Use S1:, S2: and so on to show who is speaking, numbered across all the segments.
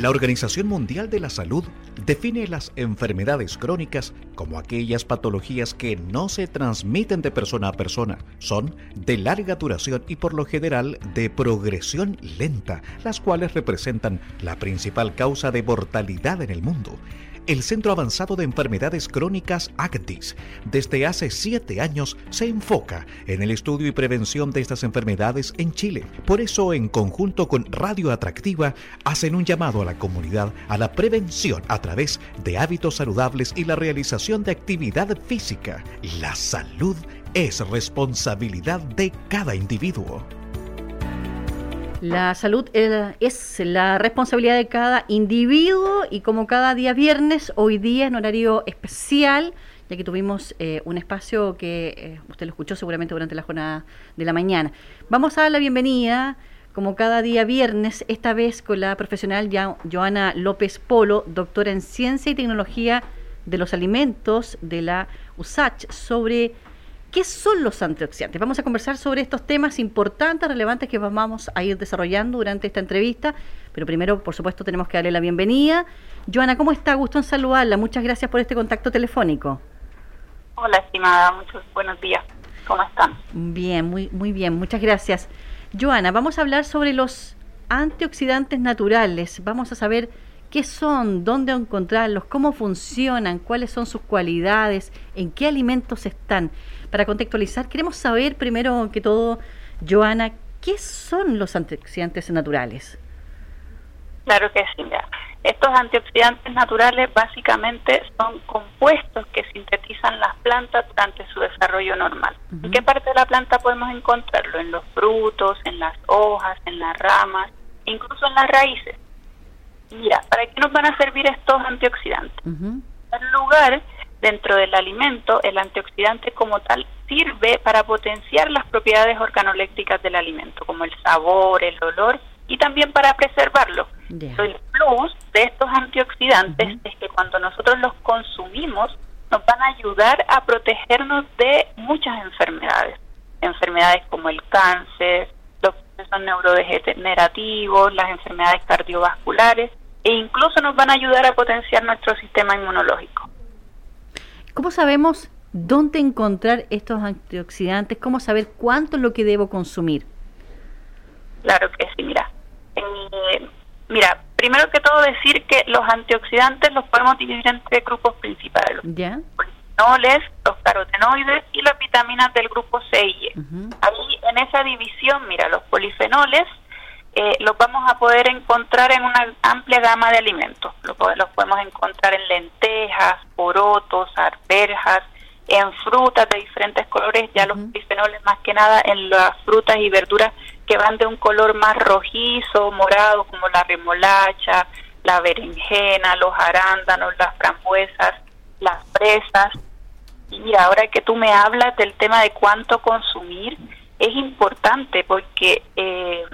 S1: La Organización Mundial de la Salud define las enfermedades crónicas como aquellas patologías que no se transmiten de persona a persona, son de larga duración y por lo general de progresión lenta, las cuales representan la principal causa de mortalidad en el mundo el Centro Avanzado de Enfermedades Crónicas ACTIS desde hace siete años se enfoca en el estudio y prevención de estas enfermedades en Chile. Por eso, en conjunto con Radio Atractiva, hacen un llamado a la comunidad a la prevención a través de hábitos saludables y la realización de actividad física. La salud es responsabilidad de cada individuo.
S2: La salud es la responsabilidad de cada individuo y como cada día viernes, hoy día en horario especial, ya que tuvimos eh, un espacio que eh, usted lo escuchó seguramente durante la jornada de la mañana. Vamos a dar la bienvenida, como cada día viernes, esta vez con la profesional Joana López Polo, doctora en Ciencia y Tecnología de los Alimentos de la USACH, sobre ¿Qué son los antioxidantes? Vamos a conversar sobre estos temas importantes, relevantes que vamos a ir desarrollando durante esta entrevista, pero primero, por supuesto, tenemos que darle la bienvenida. Joana, ¿cómo está? Gusto en saludarla. Muchas gracias por este contacto telefónico.
S3: Hola, estimada. Muchos buenos días. ¿Cómo están?
S2: Bien, muy, muy bien. Muchas gracias. Joana, vamos a hablar sobre los antioxidantes naturales. Vamos a saber qué son, dónde encontrarlos, cómo funcionan, cuáles son sus cualidades, en qué alimentos están para contextualizar, queremos saber primero que todo, Joana, ¿qué son los antioxidantes naturales?
S3: Claro que sí, mira. Estos antioxidantes naturales básicamente son compuestos que sintetizan las plantas durante su desarrollo normal. ¿En qué parte de la planta podemos encontrarlo? En los frutos, en las hojas, en las ramas, incluso en las raíces. Mira, ¿para qué nos van a servir estos antioxidantes? En lugar dentro del alimento, el antioxidante como tal sirve para potenciar las propiedades organolépticas del alimento, como el sabor, el olor y también para preservarlo. El plus de estos antioxidantes es que cuando nosotros los consumimos nos van a ayudar a protegernos de muchas enfermedades, enfermedades como el cáncer, los procesos neurodegenerativos, las enfermedades cardiovasculares e incluso nos van a ayudar a potenciar nuestro sistema inmunológico.
S2: ¿Cómo sabemos dónde encontrar estos antioxidantes? ¿Cómo saber cuánto es lo que debo consumir?
S3: Claro que sí, mira. Eh, mira, primero que todo decir que los antioxidantes los podemos dividir en tres grupos principales. ¿Ya? Los los carotenoides y las vitaminas del grupo C y E. Ahí en esa división, mira, los polifenoles eh, los vamos a poder encontrar en una amplia gama de alimentos. Los, podemos encontrar en lentejas, porotos, arvejas, en frutas de diferentes colores, ya los bisfenoles más que nada en las frutas y verduras que van de un color más rojizo, morado, como la remolacha, la berenjena, los arándanos, las frambuesas, las fresas. Y mira, ahora que tú me hablas del tema de cuánto consumir, es importante porque eh,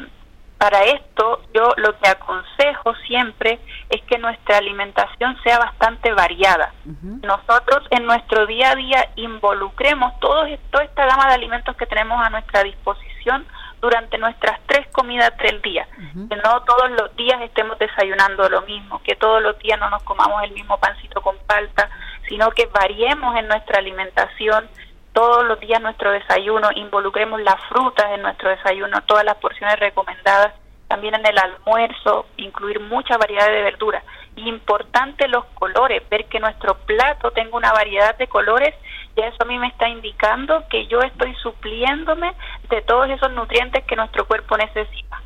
S3: para esto, yo lo que aconsejo siempre es que nuestra alimentación sea bastante variada. Nosotros en nuestro día a día involucremos todo, toda esta gama de alimentos que tenemos a nuestra disposición durante nuestras tres comidas del día. Que no todos los días estemos desayunando lo mismo, que todos los días no nos comamos el mismo pancito con palta, sino que variemos en nuestra alimentación, todos los días nuestro desayuno, involucremos las frutas en nuestro desayuno, todas las porciones recomendadas, también en el almuerzo, incluir mucha variedad de verduras. Importante los colores, ver que nuestro plato tenga una variedad de colores, y eso a mí me está indicando que yo estoy supliéndome de todos esos nutrientes que nuestro cuerpo necesita.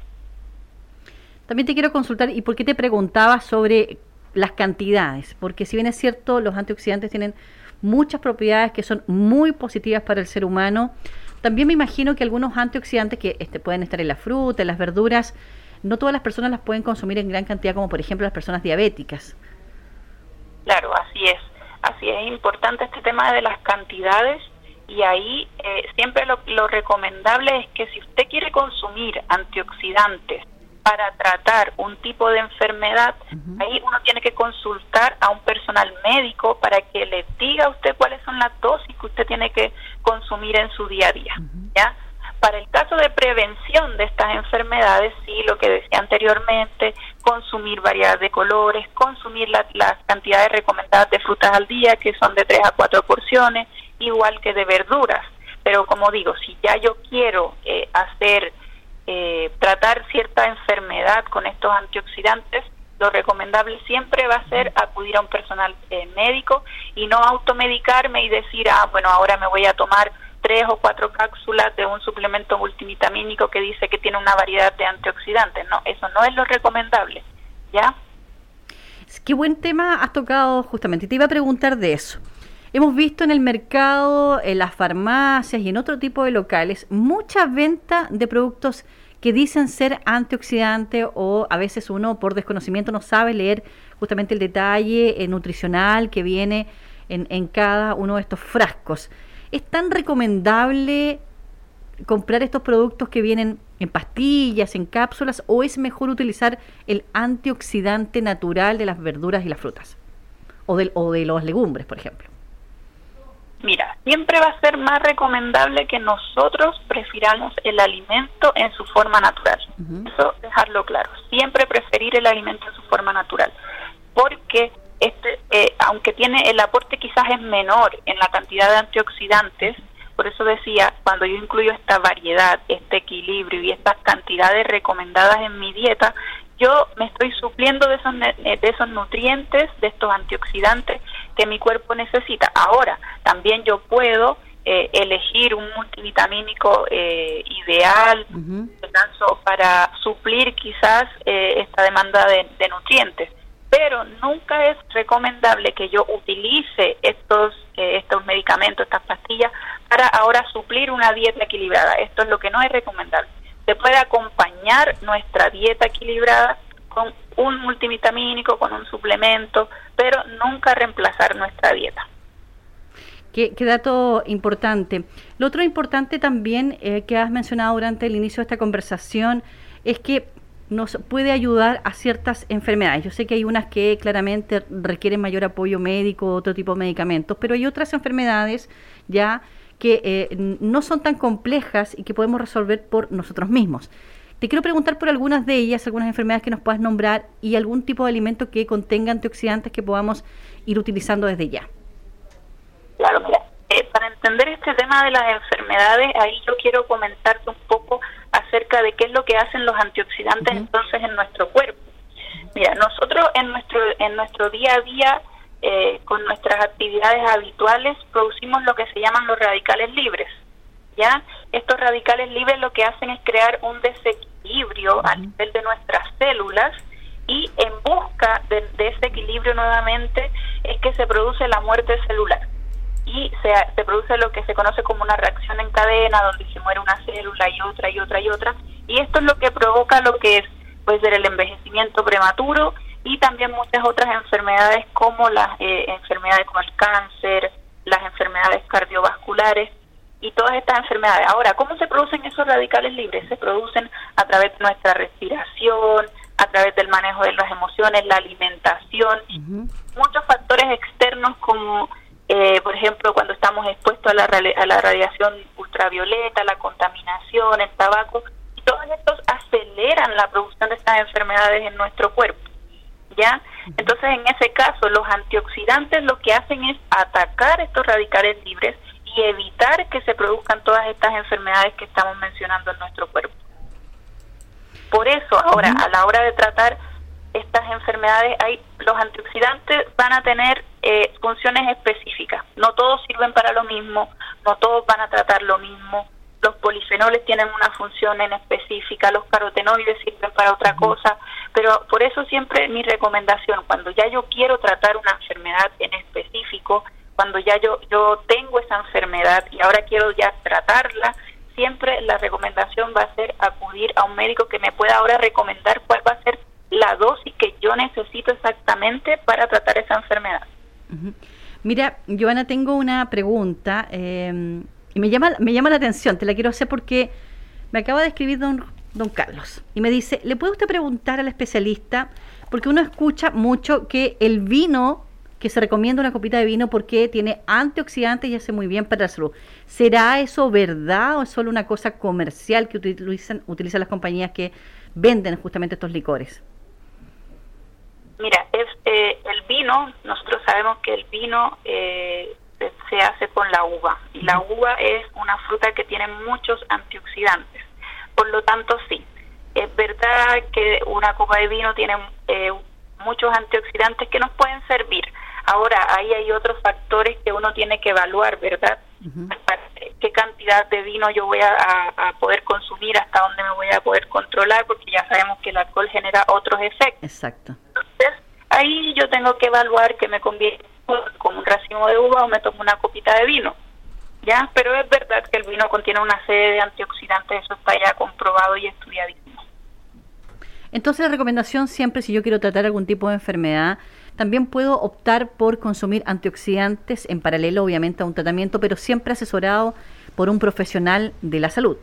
S2: También te quiero consultar, ¿y por qué te preguntaba sobre las cantidades? Porque si bien es cierto, los antioxidantes tienen muchas propiedades que son muy positivas para el ser humano. También me imagino que algunos antioxidantes que este, pueden estar en la fruta, en las verduras, no todas las personas las pueden consumir en gran cantidad, como por ejemplo las personas diabéticas.
S3: Claro, así es. Así es importante este tema de las cantidades y ahí eh, siempre lo, lo recomendable es que si usted quiere consumir antioxidantes para tratar un tipo de enfermedad, ahí uno tiene que consultar a un personal médico para que le diga a usted cuáles son las dosis que usted tiene que consumir en su día a día, ¿ya? Para el caso de prevención de estas enfermedades, sí, lo que decía anteriormente, consumir variedad de colores, consumir las cantidades recomendadas de frutas al día, que son de 3 a 4 porciones, igual que de verduras. Pero como digo, si ya yo quiero eh, hacer, eh, tratar cierta enfermedad con estos antioxidantes, lo recomendable siempre va a ser acudir a un personal eh, médico y no automedicarme y decir, ah, bueno, ahora me voy a tomar tres o cuatro cápsulas de un suplemento multivitamínico que dice que tiene una variedad de antioxidantes. No, eso no es lo recomendable. ¿Ya?
S2: Qué buen tema has tocado justamente. Te iba a preguntar de eso. Hemos visto en el mercado, en las farmacias y en otro tipo de locales mucha venta de productos que dicen ser antioxidantes o a veces uno por desconocimiento no sabe leer justamente el detalle eh, nutricional que viene en, cada uno de estos frascos. ¿Es tan recomendable comprar estos productos que vienen en pastillas, en cápsulas, o es mejor utilizar el antioxidante natural de las verduras y las frutas? O de, o de los legumbres, por ejemplo.
S3: Mira, siempre va a ser más recomendable que nosotros prefiramos el alimento en su forma natural. Eso dejarlo claro. Siempre preferir el alimento en su forma natural. Porque este, eh, aunque tiene el aporte quizás es menor en la cantidad de antioxidantes, por eso decía, cuando yo incluyo esta variedad, este equilibrio y estas cantidades recomendadas en mi dieta, yo me estoy supliendo de esos, de esos nutrientes, de estos antioxidantes que mi cuerpo necesita. Ahora, también yo puedo eh, elegir un multivitamínico eh, ideal para suplir quizás esta demanda de nutrientes pero nunca es recomendable que yo utilice estos eh, estos medicamentos, estas pastillas para ahora suplir una dieta equilibrada. Esto es lo que no es recomendable. Se puede acompañar nuestra dieta equilibrada con un multivitamínico, con un suplemento, nunca reemplazar nuestra dieta.
S2: Qué, dato importante. Lo otro importante también eh, que has mencionado durante el inicio de esta conversación es que nos puede ayudar a ciertas enfermedades. Yo sé que hay unas que claramente requieren mayor apoyo médico, otro tipo de medicamentos, pero hay otras enfermedades ya que eh, no son tan complejas y que podemos resolver por nosotros mismos. Te quiero preguntar por algunas de ellas, algunas enfermedades que nos puedas nombrar y algún tipo de alimento que contenga antioxidantes que podamos ir utilizando desde ya.
S3: Claro, mira, eh, para entender este tema de las enfermedades, ahí yo quiero comentarte un poco acerca de qué es lo que hacen los antioxidantes entonces en nuestro cuerpo. Mira, nosotros en nuestro en nuestro día a día eh, con nuestras actividades habituales producimos lo que se llaman los radicales libres. ¿Ya? Estos radicales libres lo que hacen es crear un desequilibrio a nivel de nuestras células y en busca de, ese equilibrio nuevamente es que se produce la muerte celular. Y se, se, produce lo que se conoce como una reacción en cadena, donde se muere una célula y otra y otra y otra, y esto es lo que provoca lo que es puede ser el envejecimiento prematuro y también muchas otras enfermedades como las eh, enfermedades como el cáncer, las enfermedades cardiovasculares y todas estas enfermedades. Ahora, ¿cómo se producen esos radicales libres? Se producen a través de nuestra respiración, a través del manejo de las emociones, la alimentación, muchos factores externos como eh, por ejemplo, cuando estamos expuestos a la, a la radiación ultravioleta, la contaminación, el tabaco, y todos estos aceleran la producción de estas enfermedades en nuestro cuerpo. ¿Ya? Entonces, en ese caso, los antioxidantes lo que hacen es atacar estos radicales libres y evitar que se produzcan todas estas enfermedades que estamos mencionando en nuestro cuerpo. Por eso, ahora, a la hora de tratar estas enfermedades, hay los antioxidantes van a tener eh, funciones específicas. No todos sirven para lo mismo, no todos van a tratar lo mismo. Los polifenoles tienen una función en específica, los carotenoides sirven para otra cosa, pero por eso siempre mi recomendación, cuando ya yo quiero tratar una enfermedad en específico, cuando ya yo, yo tengo esa enfermedad y ahora quiero ya tratarla, siempre la recomendación va a ser acudir a un médico que me pueda ahora recomendar cuál va a ser la dosis que yo necesito exactamente para tratar esa enfermedad.
S2: Mira, Joana, tengo una pregunta em, y me llama, me llama la atención, te la quiero hacer porque me acaba de escribir don, don Carlos y me dice, ¿le puede usted preguntar al especialista? Porque uno escucha mucho que el vino, que se recomienda una copita de vino porque tiene antioxidantes y hace muy bien para la salud. ¿Será eso verdad o es solo una cosa comercial que utilizan, utilizan las compañías que venden justamente estos licores?
S3: Mira, es eh, el vino, nosotros sabemos que el vino eh, se hace con la uva y la uva es una fruta que tiene muchos antioxidantes. Por lo tanto, sí, es verdad que una copa de vino tiene eh, muchos antioxidantes que nos pueden servir. Ahora, ahí hay otros factores que uno tiene que evaluar, ¿verdad? ¿Qué cantidad de vino yo voy a, poder consumir? ¿Hasta dónde me voy a poder controlar? Porque ya sabemos que el alcohol genera otros efectos.
S2: Exacto.
S3: Entonces, ahí yo tengo que evaluar que me conviene como un racimo de uva o me tomo una copita de vino. ¿Ya? Pero es verdad que el vino contiene una serie de antioxidantes, eso está ya comprobado y estudiadísimo.
S2: Entonces la recomendación siempre, si yo quiero tratar algún tipo de enfermedad, también puedo optar por consumir antioxidantes en paralelo, obviamente, a un tratamiento, pero siempre asesorado por un profesional de la salud.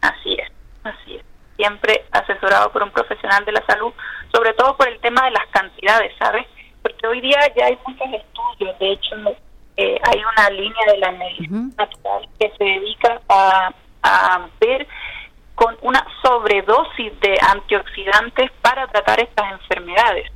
S3: Así es, así es. Siempre asesorado por un profesional de la salud, sobre todo por el tema de las cantidades, ¿sabes? Porque hoy día ya hay muchos estudios, de hecho eh, hay una línea de la medicina natural que se dedica a, a ver con una sobredosis de antioxidantes para tratar estas enfermedades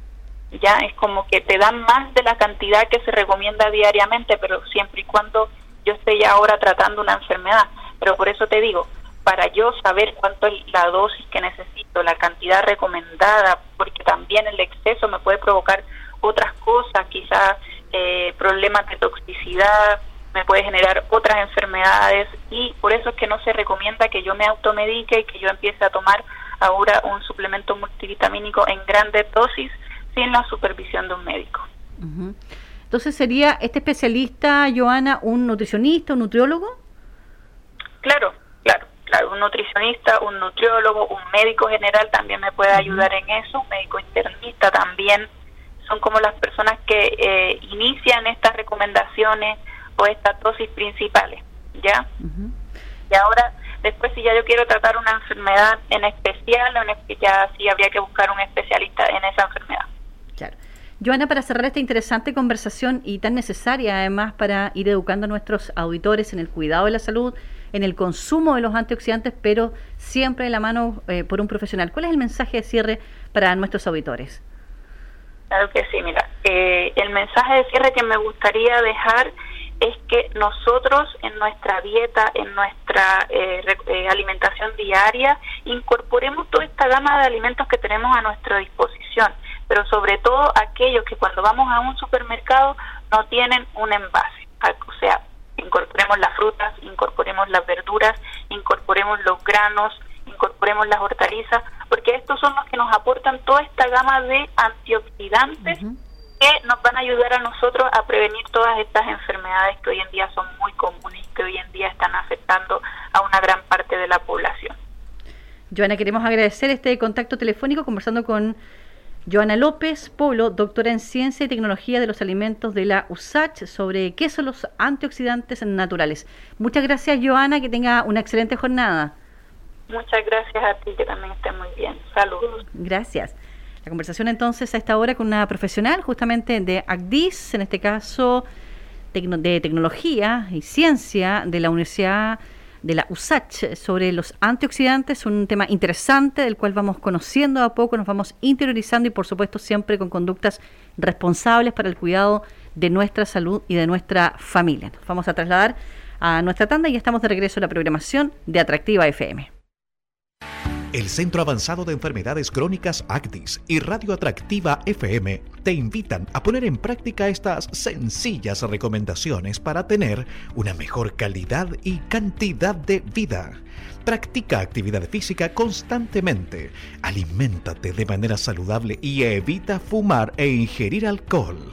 S3: ya es como que te dan más de la cantidad que se recomienda diariamente, pero siempre y cuando yo esté ya ahora tratando una enfermedad. Pero por eso te digo, para yo saber cuánto es la dosis que necesito, la cantidad recomendada, porque también el exceso me puede provocar otras cosas, quizás eh, problemas de toxicidad, me puede generar otras enfermedades y por eso es que no se recomienda que yo me automedique y que yo empiece a tomar ahora un suplemento multivitamínico en grandes dosis sin la supervisión de un médico.
S2: Entonces, ¿sería este especialista, Joana, un nutricionista, un nutriólogo?
S3: Claro, claro, claro, un nutricionista, un nutriólogo, un médico general también me puede ayudar en eso, un médico internista también, son como las personas que eh, inician estas recomendaciones o estas dosis principales, ¿ya? Y ahora, después si ya yo quiero tratar una enfermedad en especial, ya sí habría que buscar un especialista en.
S2: Joana, para cerrar esta interesante conversación y tan necesaria además para ir educando a nuestros auditores en el cuidado de la salud, en el consumo de los antioxidantes, pero siempre de la mano eh, por un profesional. ¿Cuál es el mensaje de cierre para nuestros auditores?
S3: Claro que sí, mira, eh, el mensaje de cierre que me gustaría dejar es que nosotros en nuestra dieta, en nuestra eh, alimentación diaria, incorporemos toda esta gama de alimentos que tenemos a nuestra disposición pero sobre todo aquellos que cuando vamos a un supermercado no tienen un envase. O sea, incorporemos las frutas, incorporemos las verduras, incorporemos los granos, incorporemos las hortalizas, porque estos son los que nos aportan toda esta gama de antioxidantes que nos van a ayudar a nosotros a prevenir todas estas enfermedades que hoy en día son muy comunes y que hoy en día están afectando a una gran parte de la población.
S2: Joana, queremos agradecer este contacto telefónico conversando con Joana López Polo, doctora en Ciencia y Tecnología de los Alimentos de la USACH, sobre qué son los antioxidantes naturales. Muchas gracias, Joana, que tenga una excelente jornada.
S3: Muchas gracias a ti, que también esté muy bien. Saludos.
S2: Gracias. La conversación entonces a esta hora con una profesional justamente de ACDIS, en este caso de tecnología y ciencia de la Universidad de la USACH sobre los antioxidantes, un tema interesante del cual vamos conociendo a poco, nos vamos interiorizando y por supuesto siempre con conductas responsables para el cuidado de nuestra salud y de nuestra familia. Nos vamos a trasladar a nuestra tanda y estamos de regreso a la programación de Atractiva FM.
S1: El Centro Avanzado de Enfermedades Crónicas ACTIS y Radio Atractiva FM te invitan a poner en práctica estas sencillas recomendaciones para tener una mejor calidad y cantidad de vida. Practica actividad física constantemente, aliméntate de manera saludable y evita fumar e ingerir alcohol.